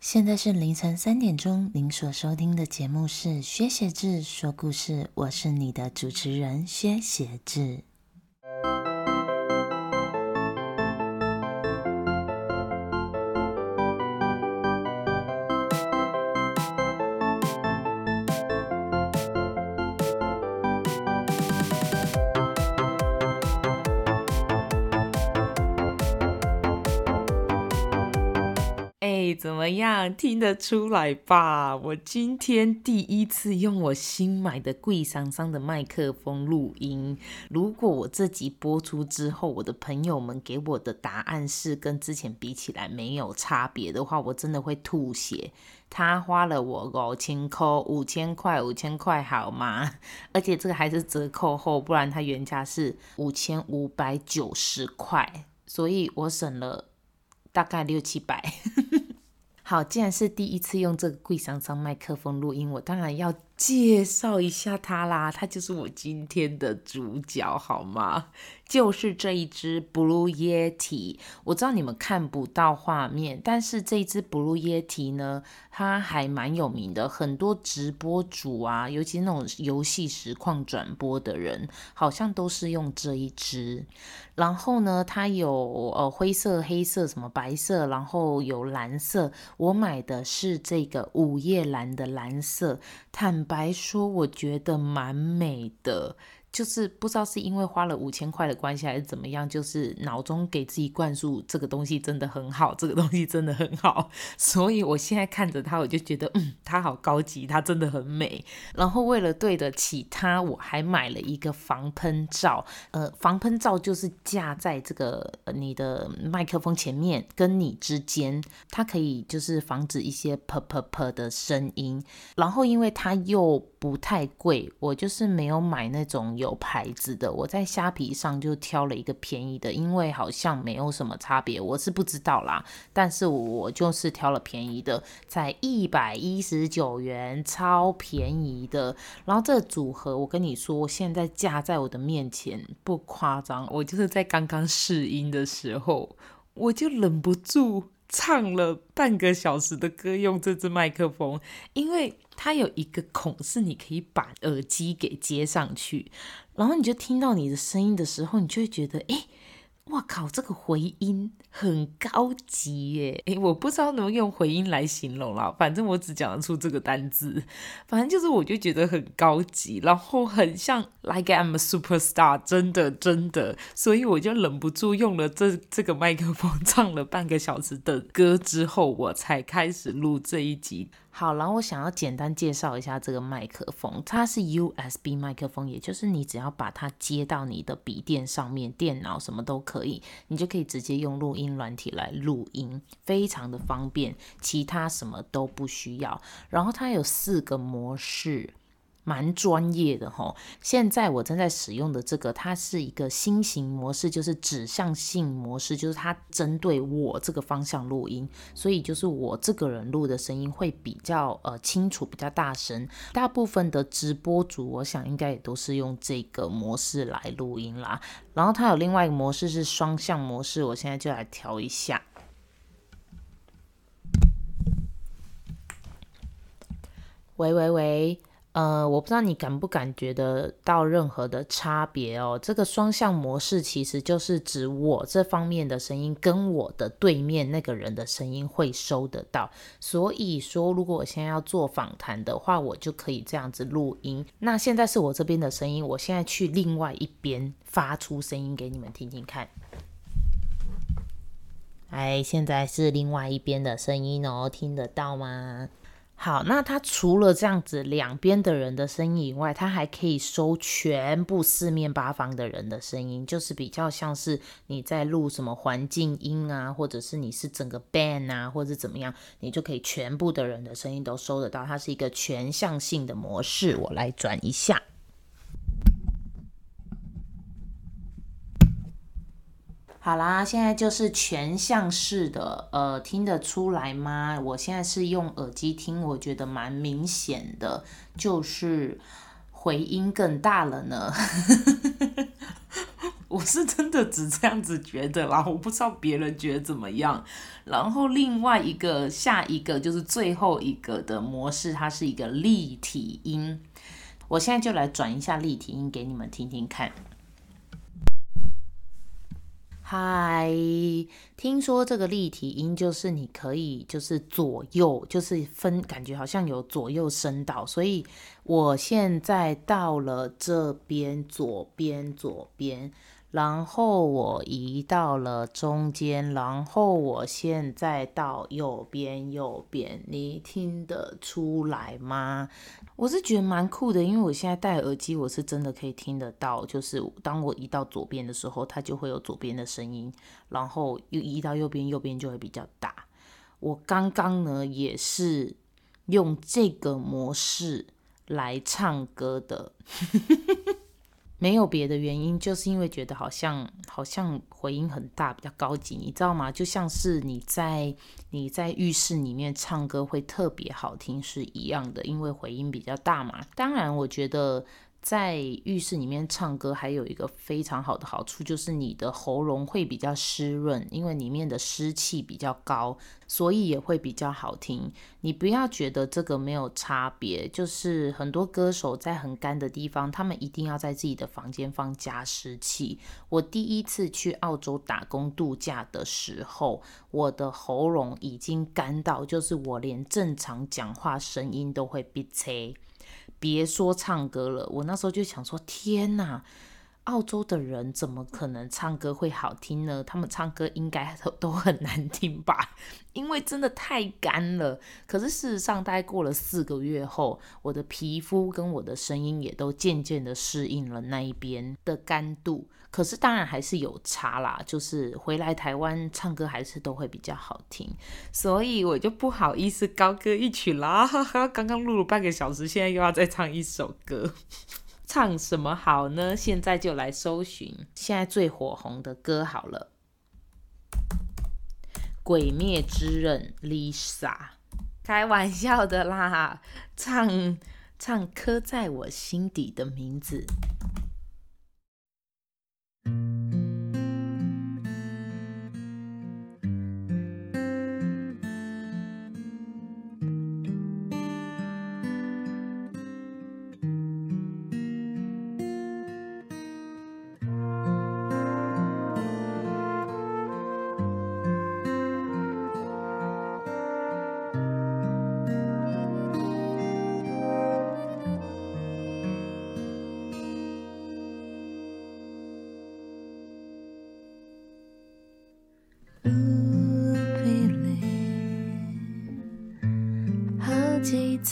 现在是凌晨三点钟，您所收听的节目是薛写志说故事，我是你的主持人薛写志。样？听得出来吧？我今天第一次用我新买的贵桑桑的麦克风录音。如果我这集播出之后，我的朋友们给我的答案是跟之前比起来没有差别的话，我真的会吐血。他花了我五千块，五千块，五千块，好吗？而且这个还是折扣后，不然它原价是五千五百九十块，所以我省了大概六七百。好，既然是第一次用这个贵桑桑麦克风录音，我当然要介绍一下它啦。它就是我今天的主角，好吗？就是这一只 Blue Yeti，我知道你们看不到画面，但是这一只 Blue Yeti 呢，它还蛮有名的，很多直播主啊，尤其那种游戏实况转播的人，好像都是用这一只。然后呢，它有呃灰色、黑色、什么白色，然后有蓝色。我买的是这个午夜蓝的蓝色，坦白说，我觉得蛮美的。就是不知道是因为花了五千块的关系还是怎么样，就是脑中给自己灌输这个东西真的很好，这个东西真的很好，所以我现在看着它，我就觉得嗯，它好高级，它真的很美。然后为了对得起它，我还买了一个防喷罩。呃，防喷罩就是架在这个你的麦克风前面跟你之间，它可以就是防止一些噗噗噗的声音。然后因为它又不太贵，我就是没有买那种有牌子的。我在虾皮上就挑了一个便宜的，因为好像没有什么差别，我是不知道啦。但是我就是挑了便宜的，才一百一十九元，超便宜的。然后这个组合，我跟你说，现在架在我的面前，不夸张，我就是在刚刚试音的时候，我就忍不住唱了半个小时的歌，用这只麦克风，因为。它有一个孔，是你可以把耳机给接上去，然后你就听到你的声音的时候，你就会觉得，哎。哇靠，这个回音很高级耶！诶，我不知道能不能用回音来形容啦，反正我只讲得出这个单字。反正就是，我就觉得很高级，然后很像 Like I'm a superstar，真的真的。所以我就忍不住用了这这个麦克风唱了半个小时的歌之后，我才开始录这一集。好，然后我想要简单介绍一下这个麦克风，它是 USB 麦克风，也就是你只要把它接到你的笔电上面，电脑什么都可以，你就可以直接用录音软体来录音，非常的方便，其他什么都不需要。然后它有四个模式。蛮专业的齁，现在我正在使用的这个，它是一个新型模式，就是指向性模式，就是它针对我这个方向录音，所以就是我这个人录的声音会比较呃清楚，比较大声。大部分的直播主，我想应该也都是用这个模式来录音啦。然后它有另外一个模式是双向模式，我现在就来调一下。喂喂喂。呃，我不知道你感不感觉得到任何的差别哦。这个双向模式其实就是指我这方面的声音跟我的对面那个人的声音会收得到。所以说，如果我现在要做访谈的话，我就可以这样子录音。那现在是我这边的声音，我现在去另外一边发出声音给你们听听看。哎，现在是另外一边的声音哦，听得到吗？好，那它除了这样子两边的人的声音以外，它还可以收全部四面八方的人的声音，就是比较像是你在录什么环境音啊，或者是你是整个 band 啊，或者怎么样，你就可以全部的人的声音都收得到。它是一个全向性的模式，我来转一下。好啦，现在就是全向式的，呃，听得出来吗？我现在是用耳机听，我觉得蛮明显的，就是回音更大了呢。我是真的只这样子觉得啦，我不知道别人觉得怎么样。然后另外一个，下一个就是最后一个的模式，它是一个立体音。我现在就来转一下立体音给你们听听看。嗨，听说这个立体音就是你可以就是左右就是分，感觉好像有左右声道，所以我现在到了这边左边左边。然后我移到了中间，然后我现在到右边，右边，你听得出来吗？我是觉得蛮酷的，因为我现在戴耳机，我是真的可以听得到，就是当我移到左边的时候，它就会有左边的声音，然后又移到右边，右边就会比较大。我刚刚呢也是用这个模式来唱歌的。没有别的原因，就是因为觉得好像好像回音很大，比较高级，你知道吗？就像是你在你在浴室里面唱歌会特别好听是一样的，因为回音比较大嘛。当然，我觉得。在浴室里面唱歌还有一个非常好的好处，就是你的喉咙会比较湿润，因为里面的湿气比较高，所以也会比较好听。你不要觉得这个没有差别，就是很多歌手在很干的地方，他们一定要在自己的房间放加湿器。我第一次去澳洲打工度假的时候，我的喉咙已经干到，就是我连正常讲话声音都会憋塞。别说唱歌了，我那时候就想说：天哪，澳洲的人怎么可能唱歌会好听呢？他们唱歌应该都都很难听吧？因为真的太干了。可是事实上，大概过了四个月后，我的皮肤跟我的声音也都渐渐的适应了那一边的干度。可是当然还是有差啦，就是回来台湾唱歌还是都会比较好听，所以我就不好意思高歌一曲啦。哈哈，刚刚录了半个小时，现在又要再唱一首歌，唱什么好呢？现在就来搜寻现在最火红的歌好了，《鬼灭之刃》Lisa，开玩笑的啦，唱唱刻在我心底的名字。thank you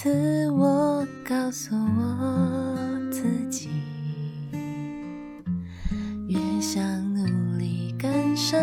次我告诉我自己，越想努力赶上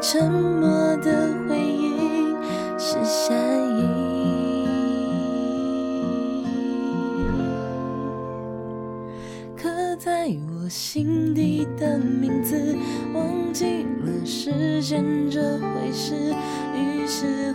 沉默的回应？是善意，刻在我心底的名字，忘记了时间这回事，于是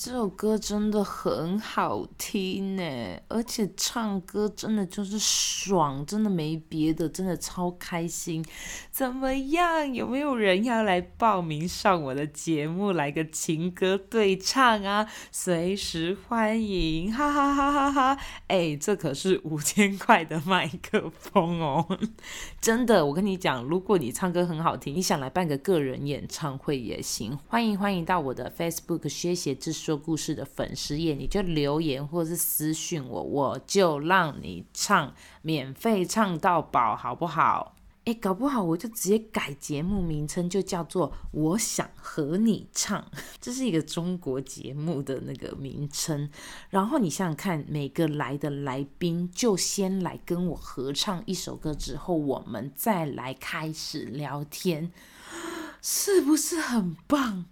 这首歌真的很好听呢，而且唱歌真的就是爽，真的没别的，真的超开心。怎么样？有没有人要来报名上我的节目，来个情歌对唱啊？随时欢迎，哈哈哈哈哈哈！哎，这可是五千块的麦克风哦，真的，我跟你讲，如果你唱歌很好听，你想来办个个人演唱会也行，欢迎欢迎到我的 Facebook 薛协志说故事的粉丝页，你就留言或是私讯我，我就让你唱，免费唱到饱，好不好？诶，搞不好我就直接改节目名称，就叫做“我想和你唱”，这是一个中国节目的那个名称。然后你想想看，每个来的来宾就先来跟我合唱一首歌，之后我们再来开始聊天，是不是很棒？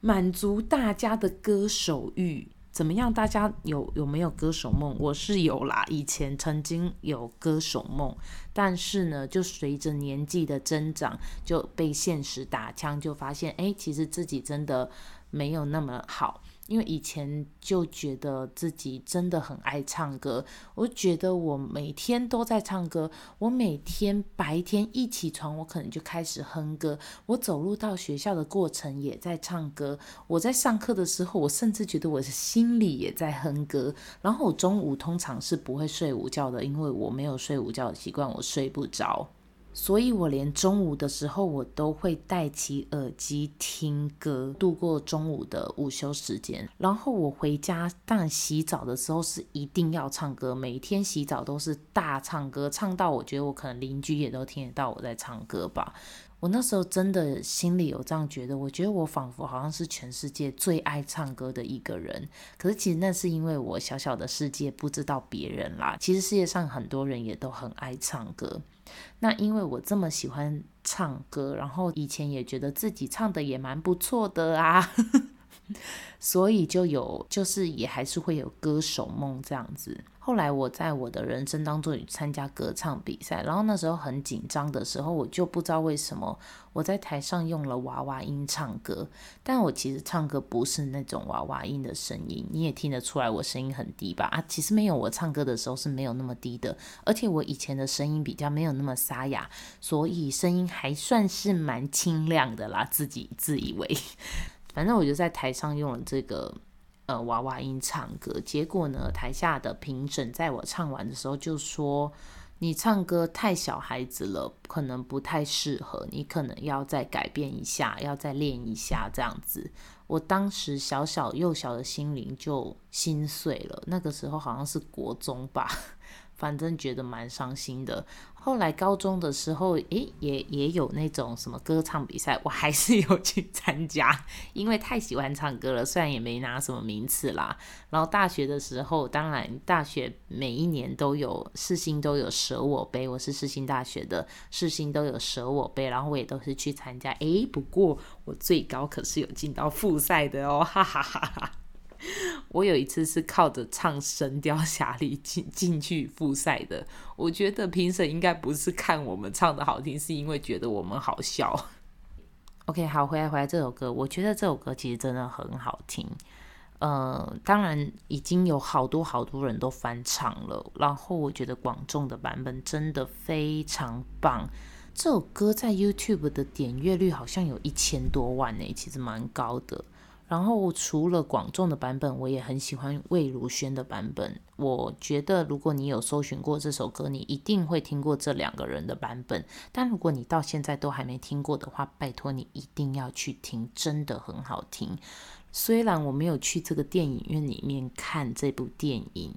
满足大家的歌手欲，怎么样？大家有有没有歌手梦？我是有啦，以前曾经有歌手梦，但是呢，就随着年纪的增长，就被现实打枪，就发现，哎，其实自己真的没有那么好。因为以前就觉得自己真的很爱唱歌，我觉得我每天都在唱歌，我每天白天一起床，我可能就开始哼歌，我走路到学校的过程也在唱歌，我在上课的时候，我甚至觉得我的心里也在哼歌。然后我中午通常是不会睡午觉的，因为我没有睡午觉的习惯，我睡不着。所以我连中午的时候，我都会戴起耳机听歌，度过中午的午休时间。然后我回家，但洗澡的时候是一定要唱歌，每天洗澡都是大唱歌，唱到我觉得我可能邻居也都听得到我在唱歌吧。我那时候真的心里有这样觉得，我觉得我仿佛好像是全世界最爱唱歌的一个人。可是其实那是因为我小小的世界不知道别人啦。其实世界上很多人也都很爱唱歌。那因为我这么喜欢唱歌，然后以前也觉得自己唱的也蛮不错的啊。所以就有，就是也还是会有歌手梦这样子。后来我在我的人生当中也参加歌唱比赛，然后那时候很紧张的时候，我就不知道为什么我在台上用了娃娃音唱歌，但我其实唱歌不是那种娃娃音的声音，你也听得出来我声音很低吧？啊，其实没有，我唱歌的时候是没有那么低的，而且我以前的声音比较没有那么沙哑，所以声音还算是蛮清亮的啦，自己自以为。反正我就在台上用了这个呃娃娃音唱歌，结果呢，台下的评审在我唱完的时候就说：“你唱歌太小孩子了，可能不太适合，你可能要再改变一下，要再练一下这样子。”我当时小小幼小的心灵就心碎了，那个时候好像是国中吧。反正觉得蛮伤心的。后来高中的时候，诶，也也有那种什么歌唱比赛，我还是有去参加，因为太喜欢唱歌了。虽然也没拿什么名次啦。然后大学的时候，当然大学每一年都有世新都有舍我杯，我是世新大学的，世新都有舍我杯，然后我也都是去参加。诶，不过我最高可是有进到复赛的哦，哈哈哈哈。我有一次是靠着唱《神雕侠侣》进进去复赛的。我觉得评审应该不是看我们唱的好听，是因为觉得我们好笑。OK，好，回来回来这首歌，我觉得这首歌其实真的很好听。呃，当然已经有好多好多人都翻唱了，然后我觉得广众的版本真的非常棒。这首歌在 YouTube 的点阅率好像有一千多万呢，其实蛮高的。然后除了广仲的版本，我也很喜欢魏如萱的版本。我觉得如果你有搜寻过这首歌，你一定会听过这两个人的版本。但如果你到现在都还没听过的话，拜托你一定要去听，真的很好听。虽然我没有去这个电影院里面看这部电影，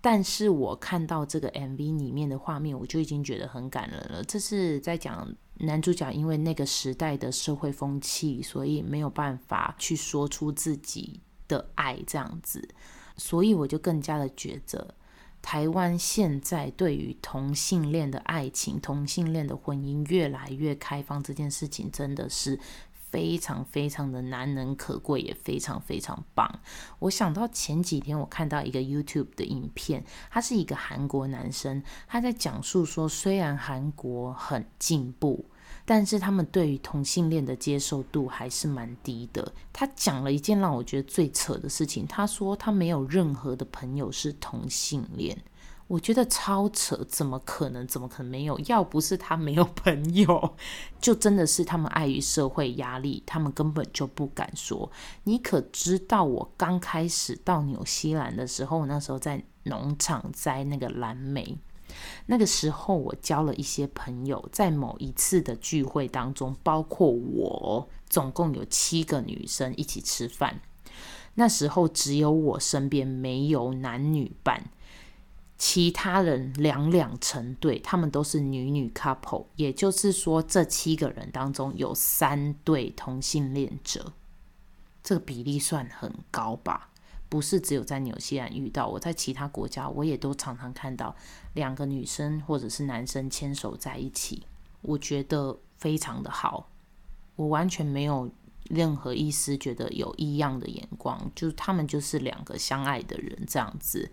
但是我看到这个 MV 里面的画面，我就已经觉得很感人了。这是在讲。男主角因为那个时代的社会风气，所以没有办法去说出自己的爱这样子，所以我就更加的觉得，台湾现在对于同性恋的爱情、同性恋的婚姻越来越开放这件事情，真的是。非常非常的难能可贵，也非常非常棒。我想到前几天我看到一个 YouTube 的影片，他是一个韩国男生，他在讲述说，虽然韩国很进步，但是他们对于同性恋的接受度还是蛮低的。他讲了一件让我觉得最扯的事情，他说他没有任何的朋友是同性恋。我觉得超扯，怎么可能？怎么可能没有？要不是他没有朋友，就真的是他们碍于社会压力，他们根本就不敢说。你可知道，我刚开始到纽西兰的时候，那时候在农场摘那个蓝莓，那个时候我交了一些朋友，在某一次的聚会当中，包括我，总共有七个女生一起吃饭。那时候只有我身边没有男女伴。其他人两两成对，他们都是女女 couple，也就是说，这七个人当中有三对同性恋者，这个比例算很高吧？不是只有在纽西兰遇到，我在其他国家我也都常常看到两个女生或者是男生牵手在一起，我觉得非常的好，我完全没有任何一丝觉得有异样的眼光，就是他们就是两个相爱的人这样子。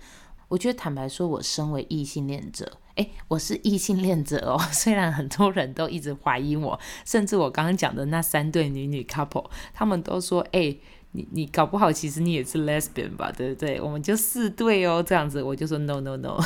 我觉得坦白说，我身为异性恋者，诶，我是异性恋者哦。虽然很多人都一直怀疑我，甚至我刚刚讲的那三对女女 couple，他们都说，诶，你你搞不好其实你也是 lesbian 吧，对不对？我们就四对哦，这样子，我就说 no no no，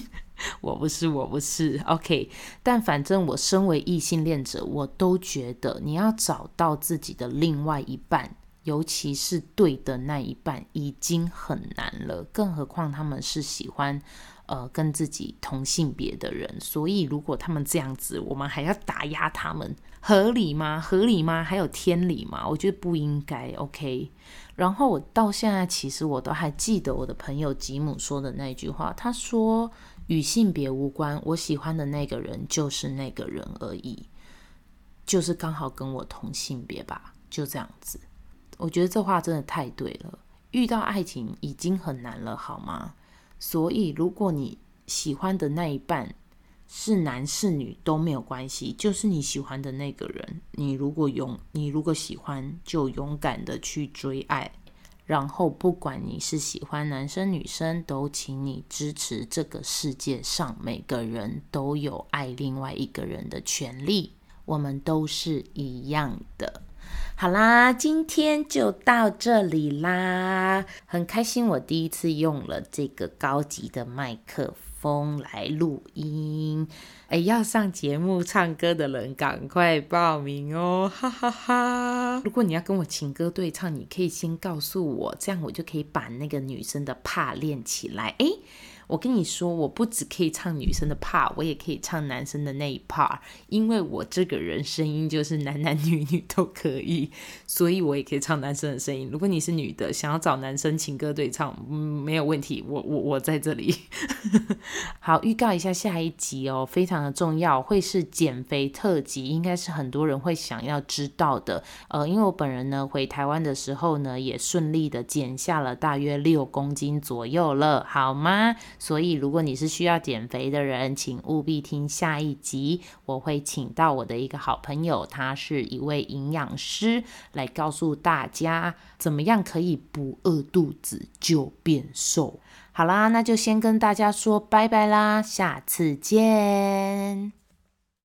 我不是，我不是。OK，但反正我身为异性恋者，我都觉得你要找到自己的另外一半。尤其是对的那一半已经很难了，更何况他们是喜欢呃跟自己同性别的人，所以如果他们这样子，我们还要打压他们，合理吗？合理吗？还有天理吗？我觉得不应该。OK，然后我到现在其实我都还记得我的朋友吉姆说的那句话，他说与性别无关，我喜欢的那个人就是那个人而已，就是刚好跟我同性别吧，就这样子。我觉得这话真的太对了。遇到爱情已经很难了，好吗？所以，如果你喜欢的那一半是男是女都没有关系，就是你喜欢的那个人。你如果勇，你如果喜欢，就勇敢的去追爱。然后，不管你是喜欢男生女生，都请你支持这个世界上每个人都有爱另外一个人的权利。我们都是一样的。好啦，今天就到这里啦，很开心我第一次用了这个高级的麦克风来录音。哎，要上节目唱歌的人赶快报名哦，哈哈哈！如果你要跟我情歌对唱，你可以先告诉我，这样我就可以把那个女生的怕练起来。哎。我跟你说，我不只可以唱女生的 part，我也可以唱男生的那一 part，因为我这个人声音就是男男女女都可以，所以我也可以唱男生的声音。如果你是女的，想要找男生情歌对唱，嗯，没有问题，我我我在这里。好，预告一下下一集哦，非常的重要，会是减肥特辑，应该是很多人会想要知道的。呃，因为我本人呢，回台湾的时候呢，也顺利的减下了大约六公斤左右了，好吗？所以，如果你是需要减肥的人，请务必听下一集。我会请到我的一个好朋友，他是一位营养师，来告诉大家怎么样可以不饿肚子就变瘦。好啦，那就先跟大家说拜拜啦，下次见。